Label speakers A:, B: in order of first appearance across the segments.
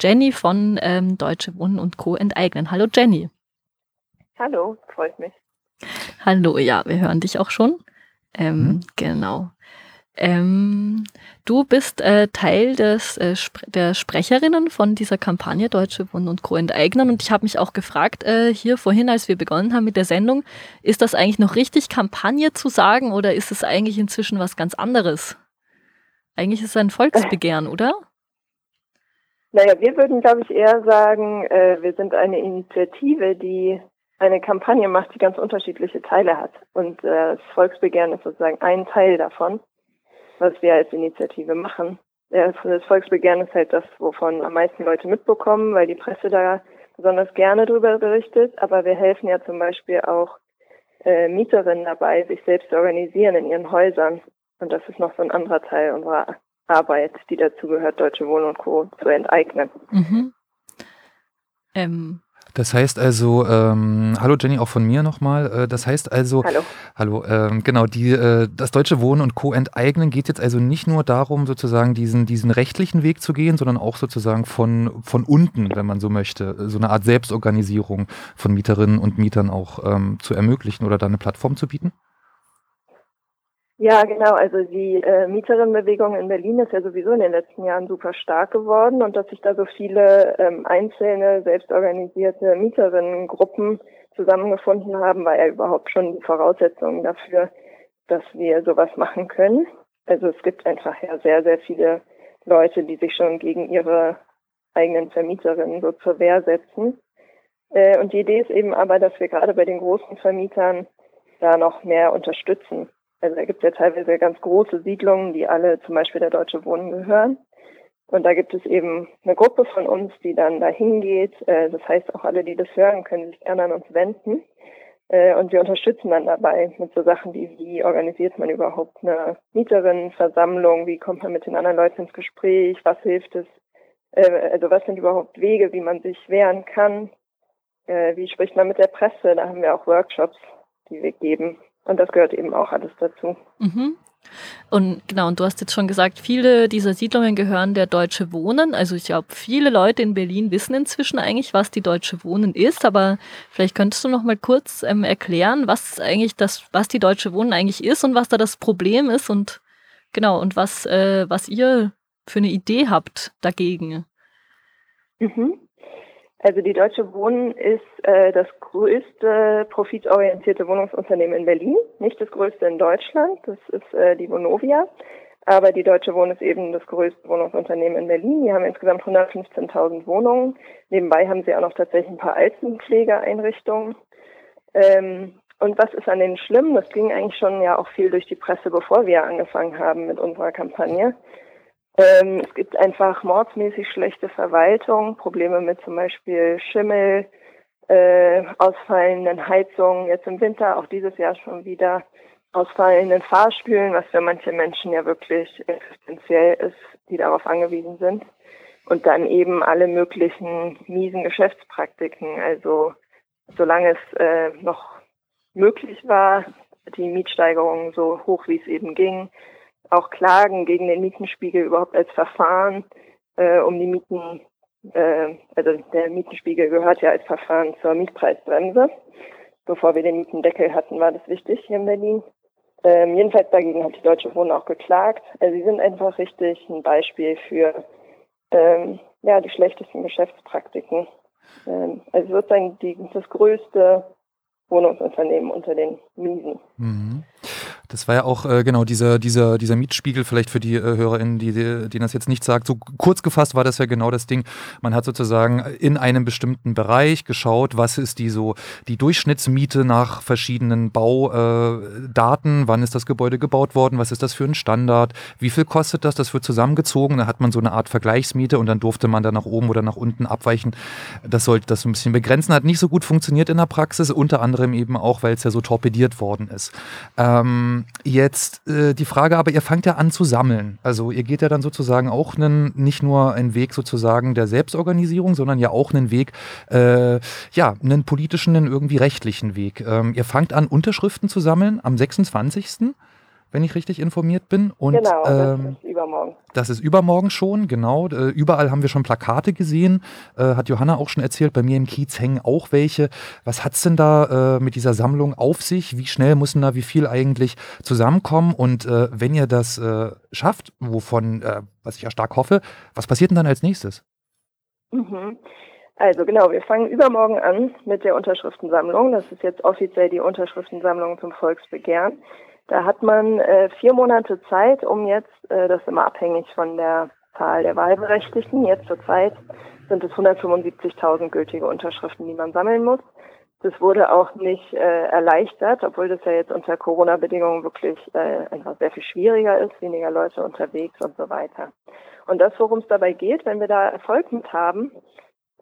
A: Jenny von ähm, Deutsche Wohnen und Co. enteignen. Hallo Jenny.
B: Hallo, freut mich.
A: Hallo, ja, wir hören dich auch schon. Ähm, mhm. Genau. Ähm, du bist äh, Teil des, äh, Spre der Sprecherinnen von dieser Kampagne Deutsche Wohnen und Co. enteignen und ich habe mich auch gefragt, äh, hier vorhin, als wir begonnen haben mit der Sendung, ist das eigentlich noch richtig Kampagne zu sagen oder ist es eigentlich inzwischen was ganz anderes? Eigentlich ist es ein Volksbegehren, oder?
B: Naja, wir würden, glaube ich, eher sagen, äh, wir sind eine Initiative, die eine Kampagne macht, die ganz unterschiedliche Teile hat. Und äh, das Volksbegehren ist sozusagen ein Teil davon was wir als Initiative machen. Das Volksbegehren ist halt das, wovon am meisten Leute mitbekommen, weil die Presse da besonders gerne drüber berichtet. Aber wir helfen ja zum Beispiel auch äh, Mieterinnen dabei, sich selbst zu organisieren in ihren Häusern. Und das ist noch so ein anderer Teil unserer Arbeit, die dazu gehört, Deutsche Wohnen und Co. zu enteignen. Mhm.
C: Ähm, das heißt also, ähm, hallo Jenny, auch von mir nochmal. Äh, das heißt also,
B: hallo,
C: hallo ähm, genau, die, äh, das deutsche Wohnen und Co. enteignen geht jetzt also nicht nur darum, sozusagen diesen, diesen rechtlichen Weg zu gehen, sondern auch sozusagen von, von unten, wenn man so möchte, so eine Art Selbstorganisierung von Mieterinnen und Mietern auch ähm, zu ermöglichen oder da eine Plattform zu bieten?
B: Ja, genau. Also die äh, Mieterinnenbewegung in Berlin ist ja sowieso in den letzten Jahren super stark geworden und dass sich da so viele ähm, einzelne, selbstorganisierte Mieterinnengruppen zusammengefunden haben, war ja überhaupt schon die Voraussetzung dafür, dass wir sowas machen können. Also es gibt einfach ja sehr, sehr viele Leute, die sich schon gegen ihre eigenen Vermieterinnen so zur Wehr setzen. Äh, und die Idee ist eben aber, dass wir gerade bei den großen Vermietern da noch mehr unterstützen. Also da gibt es ja teilweise ganz große Siedlungen, die alle zum Beispiel der Deutsche Wohnen gehören. Und da gibt es eben eine Gruppe von uns, die dann da hingeht. Äh, das heißt, auch alle, die das hören, können sich gerne an uns wenden. Äh, und wir unterstützen dann dabei mit so Sachen wie, wie organisiert man überhaupt eine Mieterinnenversammlung, wie kommt man mit den anderen Leuten ins Gespräch, was hilft es, äh, also was sind überhaupt Wege, wie man sich wehren kann, wie spricht man mit der Presse, da haben wir auch Workshops, die wir geben. Und das gehört eben auch alles dazu.
A: Mhm. Und genau, und du hast jetzt schon gesagt, viele dieser Siedlungen gehören der Deutsche Wohnen. Also ich glaube, viele Leute in Berlin wissen inzwischen eigentlich, was die Deutsche Wohnen ist, aber vielleicht könntest du noch mal kurz ähm, erklären, was eigentlich das, was die Deutsche Wohnen eigentlich ist und was da das Problem ist und genau, und was, äh, was ihr für eine Idee habt dagegen.
B: Mhm. Also die Deutsche Wohnen ist äh, das größte profitorientierte Wohnungsunternehmen in Berlin, nicht das größte in Deutschland, das ist äh, die Vonovia. Aber die Deutsche Wohnen ist eben das größte Wohnungsunternehmen in Berlin. Die haben insgesamt 115.000 Wohnungen. Nebenbei haben sie auch noch tatsächlich ein paar Altenpflegeeinrichtungen. Ähm, und was ist an denen schlimm? Das ging eigentlich schon ja auch viel durch die Presse, bevor wir angefangen haben mit unserer Kampagne. Ähm, es gibt einfach mordsmäßig schlechte Verwaltung, Probleme mit zum Beispiel Schimmel, äh, ausfallenden Heizungen, jetzt im Winter, auch dieses Jahr schon wieder ausfallenden Fahrstühlen, was für manche Menschen ja wirklich existenziell ist, die darauf angewiesen sind. Und dann eben alle möglichen miesen Geschäftspraktiken. Also solange es äh, noch möglich war, die Mietsteigerungen so hoch wie es eben ging, auch Klagen gegen den Mietenspiegel überhaupt als Verfahren, äh, um die Mieten, äh, also der Mietenspiegel gehört ja als Verfahren zur Mietpreisbremse. Bevor wir den Mietendeckel hatten, war das wichtig hier in Berlin. Ähm, jedenfalls dagegen hat die Deutsche Wohnen auch geklagt. Also sie sind einfach richtig ein Beispiel für ähm, ja die schlechtesten Geschäftspraktiken. Ähm, also sozusagen die, das größte Wohnungsunternehmen unter den Miesen. Mhm.
C: Das war ja auch äh, genau dieser, dieser, dieser Mietspiegel, vielleicht für die äh, HörerInnen, die, die, denen das jetzt nicht sagt. So kurz gefasst war das ja genau das Ding. Man hat sozusagen in einem bestimmten Bereich geschaut, was ist die so die Durchschnittsmiete nach verschiedenen Baudaten, äh, wann ist das Gebäude gebaut worden, was ist das für ein Standard, wie viel kostet das, das wird zusammengezogen, da hat man so eine Art Vergleichsmiete und dann durfte man da nach oben oder nach unten abweichen. Das sollte das so ein bisschen begrenzen. Hat nicht so gut funktioniert in der Praxis, unter anderem eben auch, weil es ja so torpediert worden ist. Ähm, jetzt äh, die Frage, aber ihr fangt ja an zu sammeln. Also ihr geht ja dann sozusagen auch einen, nicht nur einen Weg sozusagen der Selbstorganisierung, sondern ja auch einen Weg, äh, ja, einen politischen, einen irgendwie rechtlichen Weg. Ähm, ihr fangt an, Unterschriften zu sammeln am 26. wenn ich richtig informiert bin.
B: Und, genau, das ähm, ist übermorgen.
C: Das ist übermorgen schon, genau. Äh, überall haben wir schon Plakate gesehen. Äh, hat Johanna auch schon erzählt, bei mir im Kiez hängen auch welche. Was hat es denn da äh, mit dieser Sammlung auf sich? Wie schnell müssen da wie viel eigentlich zusammenkommen? Und äh, wenn ihr das äh, schafft, wovon, äh, was ich ja stark hoffe, was passiert denn dann als nächstes?
B: Mhm. Also genau, wir fangen übermorgen an mit der Unterschriftensammlung. Das ist jetzt offiziell die Unterschriftensammlung zum Volksbegehren. Da hat man äh, vier Monate Zeit, um jetzt, äh, das ist immer abhängig von der Zahl der Wahlberechtigten, jetzt zur Zeit sind es 175.000 gültige Unterschriften, die man sammeln muss. Das wurde auch nicht äh, erleichtert, obwohl das ja jetzt unter Corona-Bedingungen wirklich äh, einfach sehr viel schwieriger ist, weniger Leute unterwegs und so weiter. Und das, worum es dabei geht, wenn wir da Erfolg mit haben,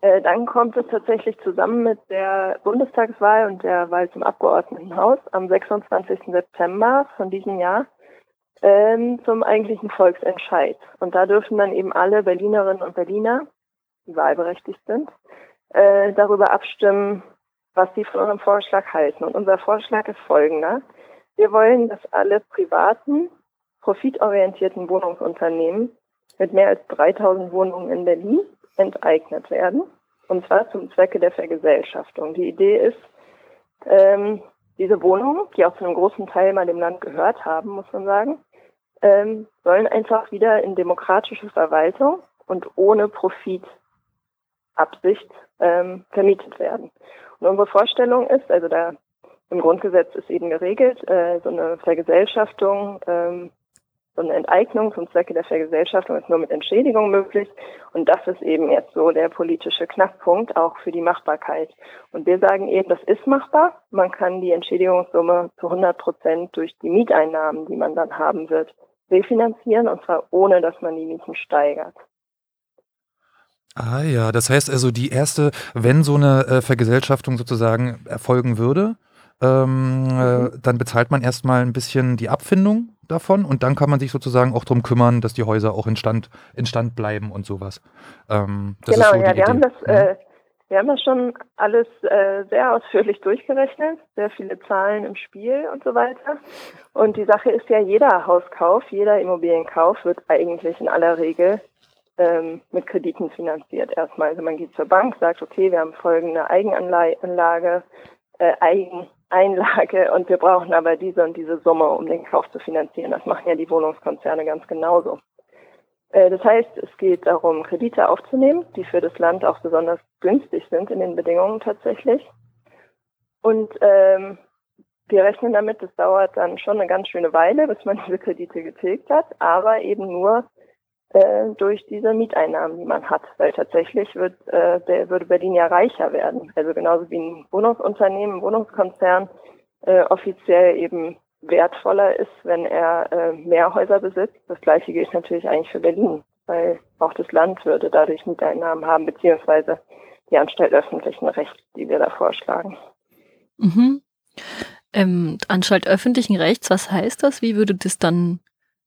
B: äh, dann kommt es tatsächlich zusammen mit der Bundestagswahl und der Wahl zum Abgeordnetenhaus am 26. September von diesem Jahr ähm, zum eigentlichen Volksentscheid. Und da dürfen dann eben alle Berlinerinnen und Berliner, die wahlberechtigt sind, äh, darüber abstimmen, was sie von unserem Vorschlag halten. Und unser Vorschlag ist folgender. Wir wollen, dass alle privaten, profitorientierten Wohnungsunternehmen mit mehr als 3000 Wohnungen in Berlin enteignet werden. Und zwar zum Zwecke der Vergesellschaftung. Die Idee ist, ähm, diese Wohnungen, die auch zu einem großen Teil mal dem Land gehört haben, muss man sagen, ähm, sollen einfach wieder in demokratische Verwaltung und ohne Profitabsicht ähm, vermietet werden. Und unsere Vorstellung ist, also da im Grundgesetz ist eben geregelt, äh, so eine Vergesellschaftung ähm, so eine Enteignung zum Zwecke der Vergesellschaftung ist nur mit Entschädigung möglich. Und das ist eben jetzt so der politische Knackpunkt auch für die Machbarkeit. Und wir sagen eben, das ist machbar. Man kann die Entschädigungssumme zu 100 Prozent durch die Mieteinnahmen, die man dann haben wird, refinanzieren und zwar ohne, dass man die Mieten steigert.
C: Ah ja, das heißt also die erste, wenn so eine äh, Vergesellschaftung sozusagen erfolgen würde, ähm, äh, mhm. dann bezahlt man erstmal ein bisschen die Abfindung davon und dann kann man sich sozusagen auch darum kümmern, dass die Häuser auch in Stand, in Stand bleiben und sowas.
B: Ähm, genau, so ja, wir Idee. haben das, mhm. äh, wir haben das schon alles äh, sehr ausführlich durchgerechnet, sehr viele Zahlen im Spiel und so weiter. Und die Sache ist ja, jeder Hauskauf, jeder Immobilienkauf wird eigentlich in aller Regel ähm, mit Krediten finanziert. Erstmal, also man geht zur Bank, sagt, okay, wir haben folgende Eigenanlage, äh, Eigen Einlage und wir brauchen aber diese und diese Summe, um den Kauf zu finanzieren. Das machen ja die Wohnungskonzerne ganz genauso. Äh, das heißt, es geht darum, Kredite aufzunehmen, die für das Land auch besonders günstig sind in den Bedingungen tatsächlich. Und ähm, wir rechnen damit, es dauert dann schon eine ganz schöne Weile, bis man diese Kredite getilgt hat, aber eben nur äh, durch diese Mieteinnahmen, die man hat. Weil tatsächlich wird, äh, der, würde Berlin ja reicher werden. Also genauso wie ein Wohnungsunternehmen, ein Wohnungskonzern äh, offiziell eben wertvoller ist, wenn er äh, mehr Häuser besitzt. Das gleiche gilt natürlich eigentlich für Berlin, weil auch das Land würde dadurch Mieteinnahmen haben, beziehungsweise die Anstalt öffentlichen Rechts, die wir da vorschlagen.
A: Mhm. Ähm, Anstalt öffentlichen Rechts, was heißt das? Wie würde das dann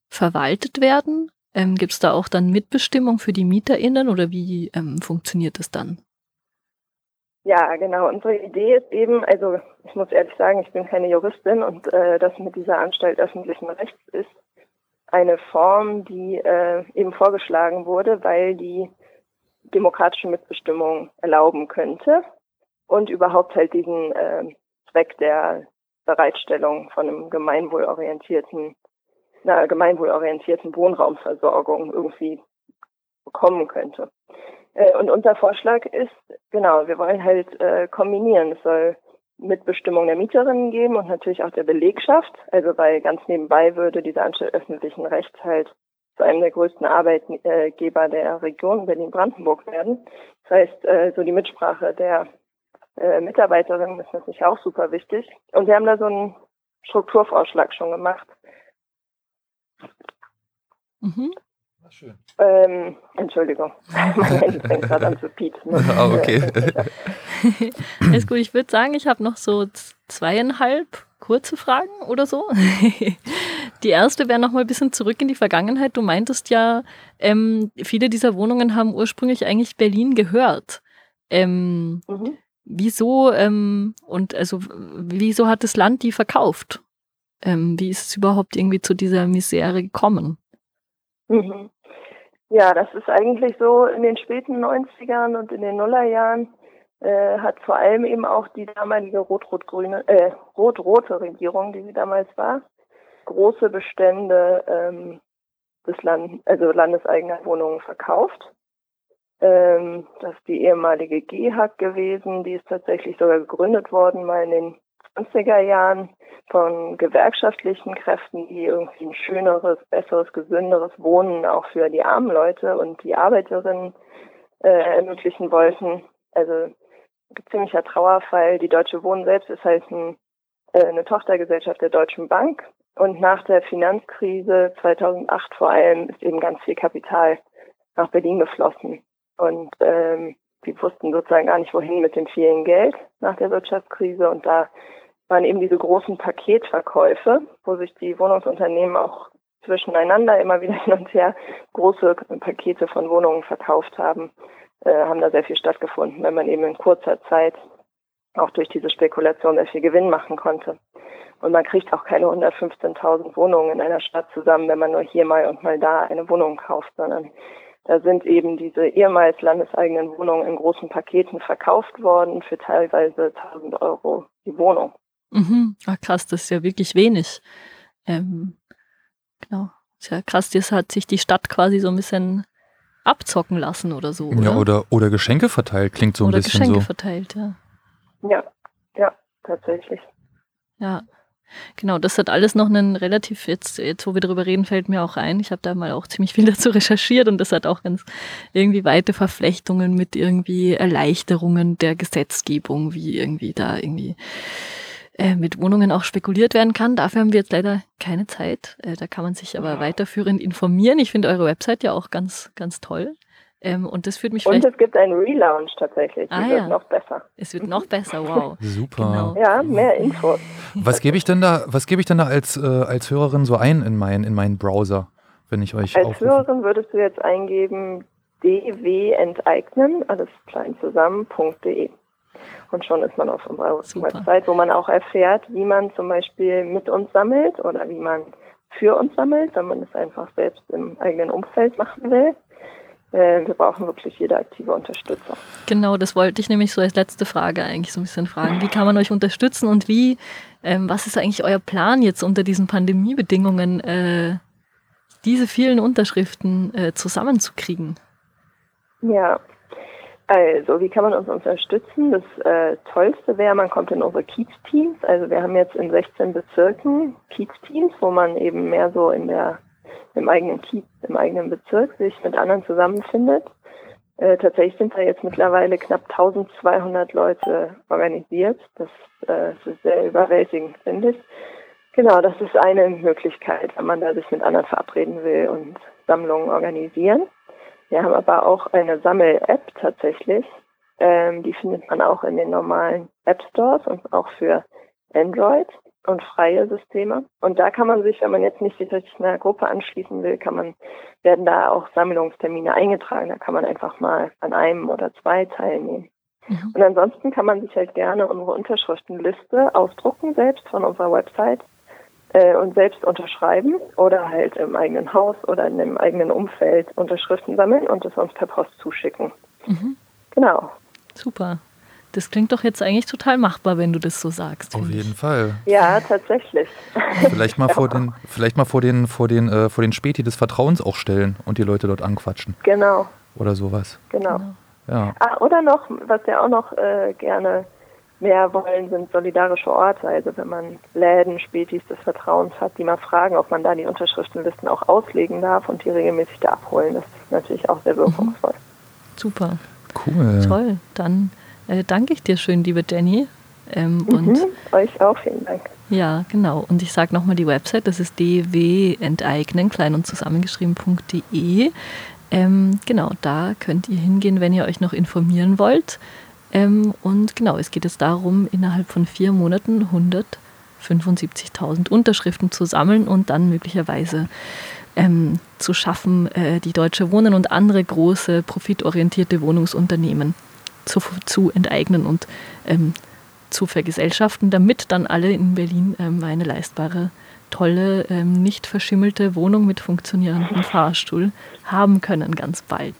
A: verwaltet werden? Ähm, Gibt es da auch dann Mitbestimmung für die MieterInnen oder wie ähm, funktioniert das dann?
B: Ja, genau. Unsere Idee ist eben, also ich muss ehrlich sagen, ich bin keine Juristin und äh, das mit dieser Anstalt öffentlichen Rechts ist eine Form, die äh, eben vorgeschlagen wurde, weil die demokratische Mitbestimmung erlauben könnte und überhaupt halt diesen äh, Zweck der Bereitstellung von einem gemeinwohlorientierten einer gemeinwohlorientierten Wohnraumversorgung irgendwie bekommen könnte. Äh, und unser Vorschlag ist, genau, wir wollen halt äh, kombinieren. Es soll Mitbestimmung der Mieterinnen geben und natürlich auch der Belegschaft. Also weil ganz nebenbei würde diese Anstalt öffentlichen Rechts halt zu einem der größten Arbeitgeber der Region Berlin-Brandenburg werden. Das heißt, äh, so die Mitsprache der äh, Mitarbeiterinnen ist natürlich auch super wichtig. Und wir haben da so einen Strukturvorschlag schon gemacht,
A: Mhm.
B: Schön. Ähm, Entschuldigung, mein Handy fängt gerade an zu piepen.
C: Ah, okay.
A: Alles gut, ich würde sagen, ich habe noch so zweieinhalb kurze Fragen oder so. Die erste wäre noch mal ein bisschen zurück in die Vergangenheit. Du meintest ja, ähm, viele dieser Wohnungen haben ursprünglich eigentlich Berlin gehört. Ähm, mhm. Wieso ähm, und also wieso hat das Land die verkauft? Ähm, wie ist es überhaupt irgendwie zu dieser Misere gekommen?
B: Mhm. Ja, das ist eigentlich so in den späten 90ern und in den Nullerjahren äh, hat vor allem eben auch die damalige rot-rot-grüne, äh, rot-rote Regierung, die sie damals war, große Bestände ähm, des Land, also landeseigener Wohnungen verkauft. Ähm, das ist die ehemalige GHAG gewesen, die ist tatsächlich sogar gegründet worden, mal in den 20er Jahren von gewerkschaftlichen Kräften, die irgendwie ein schöneres, besseres, gesünderes Wohnen auch für die armen Leute und die Arbeiterinnen äh, ermöglichen wollten. Also ziemlicher Trauerfall. Die Deutsche Wohnen selbst ist halt ein, äh, eine Tochtergesellschaft der Deutschen Bank. Und nach der Finanzkrise 2008 vor allem ist eben ganz viel Kapital nach Berlin geflossen. Und ähm, die wussten sozusagen gar nicht, wohin mit dem vielen Geld nach der Wirtschaftskrise. Und da waren eben diese großen Paketverkäufe, wo sich die Wohnungsunternehmen auch zwischeneinander immer wieder hin und her große Pakete von Wohnungen verkauft haben, äh, haben da sehr viel stattgefunden, wenn man eben in kurzer Zeit auch durch diese Spekulation sehr viel Gewinn machen konnte. Und man kriegt auch keine 115.000 Wohnungen in einer Stadt zusammen, wenn man nur hier mal und mal da eine Wohnung kauft, sondern da sind eben diese ehemals landeseigenen Wohnungen in großen Paketen verkauft worden für teilweise 1000 Euro die Wohnung.
A: Mhm. Ach krass, das ist ja wirklich wenig. Ähm, genau. Ist ja krass, das hat sich die Stadt quasi so ein bisschen abzocken lassen oder so. Oder?
C: Ja, oder, oder Geschenke verteilt, klingt so ein
A: oder
C: bisschen
A: Geschenke
C: so.
A: verteilt, ja.
B: Ja, ja, tatsächlich.
A: Ja. Genau, das hat alles noch einen relativ, jetzt, jetzt wo wir darüber reden, fällt mir auch ein. Ich habe da mal auch ziemlich viel dazu recherchiert und das hat auch ganz irgendwie weite Verflechtungen mit irgendwie Erleichterungen der Gesetzgebung, wie irgendwie da irgendwie äh, mit Wohnungen auch spekuliert werden kann. Dafür haben wir jetzt leider keine Zeit. Äh, da kann man sich aber weiterführend informieren. Ich finde eure Website ja auch ganz, ganz toll. Ähm, und das führt mich
B: Und es gibt einen Relaunch tatsächlich.
A: Ah,
B: wird
A: ja.
B: noch besser.
A: Es wird noch besser, wow.
C: Super.
A: Genau.
B: Ja, mehr Infos.
C: Was gebe ich denn da, was gebe ich denn da als, äh, als Hörerin so ein in meinen, in meinen Browser, wenn ich euch
B: Als
C: aufrufe?
B: Hörerin würdest du jetzt eingeben dwenteignen, alles klein zusammen.de. Und schon ist man auf unserer
A: Super.
B: Website, wo man auch erfährt, wie man zum Beispiel mit uns sammelt oder wie man für uns sammelt, wenn man es einfach selbst im eigenen Umfeld machen will. Äh, Wir brauchen wirklich jede aktive Unterstützung.
A: Genau, das wollte ich nämlich so als letzte Frage eigentlich so ein bisschen fragen. Wie kann man euch unterstützen und wie, ähm, was ist eigentlich euer Plan jetzt unter diesen Pandemiebedingungen, äh, diese vielen Unterschriften äh, zusammenzukriegen?
B: Ja, also wie kann man uns unterstützen? Das äh, Tollste wäre, man kommt in unsere Kiez-Teams. Also wir haben jetzt in 16 Bezirken Kiez-Teams, wo man eben mehr so in der im eigenen Kiez, im eigenen Bezirk sich mit anderen zusammenfindet. Äh, tatsächlich sind da jetzt mittlerweile knapp 1200 Leute organisiert. Das, äh, das ist sehr überwältigend, finde ich. Genau, das ist eine Möglichkeit, wenn man da sich mit anderen verabreden will und Sammlungen organisieren. Wir haben aber auch eine Sammel-App tatsächlich. Ähm, die findet man auch in den normalen App Stores und auch für Android und freie Systeme. Und da kann man sich, wenn man jetzt nicht sich einer Gruppe anschließen will, kann man, werden da auch Sammlungstermine eingetragen. Da kann man einfach mal an einem oder zwei teilnehmen.
A: Mhm.
B: Und ansonsten kann man sich halt gerne unsere Unterschriftenliste ausdrucken selbst von unserer Website äh, und selbst unterschreiben oder halt im eigenen Haus oder in dem eigenen Umfeld Unterschriften sammeln und es uns per Post zuschicken.
A: Mhm.
B: Genau.
A: Super. Das klingt doch jetzt eigentlich total machbar, wenn du das so sagst.
C: Auf jeden
A: ich.
C: Fall.
B: Ja, tatsächlich.
C: Vielleicht mal vor den, vielleicht mal vor den, vor den, äh, vor den Späti des Vertrauens auch stellen und die Leute dort anquatschen
B: Genau,
C: oder sowas.
B: genau.
A: Genau.
C: Ja.
B: Ah, oder noch, was wir auch noch äh, gerne mehr wollen, sind solidarische Orte. Also wenn man Läden, Spätis des Vertrauens hat, die mal fragen, ob man da die Unterschriftenlisten auch auslegen darf und die regelmäßig da abholen. Das ist natürlich auch sehr wirkungsvoll.
A: Super.
C: Cool.
A: Toll. Dann äh, danke ich dir schön, liebe Jenny. Ähm, und
B: Mhm. Euch auch, vielen Dank.
A: Ja, genau. Und ich sage nochmal die Website, das ist dwenteignen, klein und zusammengeschrieben.de. Ähm, genau, da könnt ihr hingehen, wenn ihr euch noch informieren wollt. Ähm, und genau, es geht jetzt darum, innerhalb von vier Monaten 175.000 Unterschriften zu sammeln und dann möglicherweise ähm, zu schaffen, äh, die Deutsche Wohnen und andere große profitorientierte Wohnungsunternehmen zu, zu enteignen und ähm, zu vergesellschaften, damit dann alle in Berlin ähm, eine leistbare, tolle, ähm, nicht verschimmelte Wohnung mit funktionierendem Fahrstuhl haben können, ganz bald.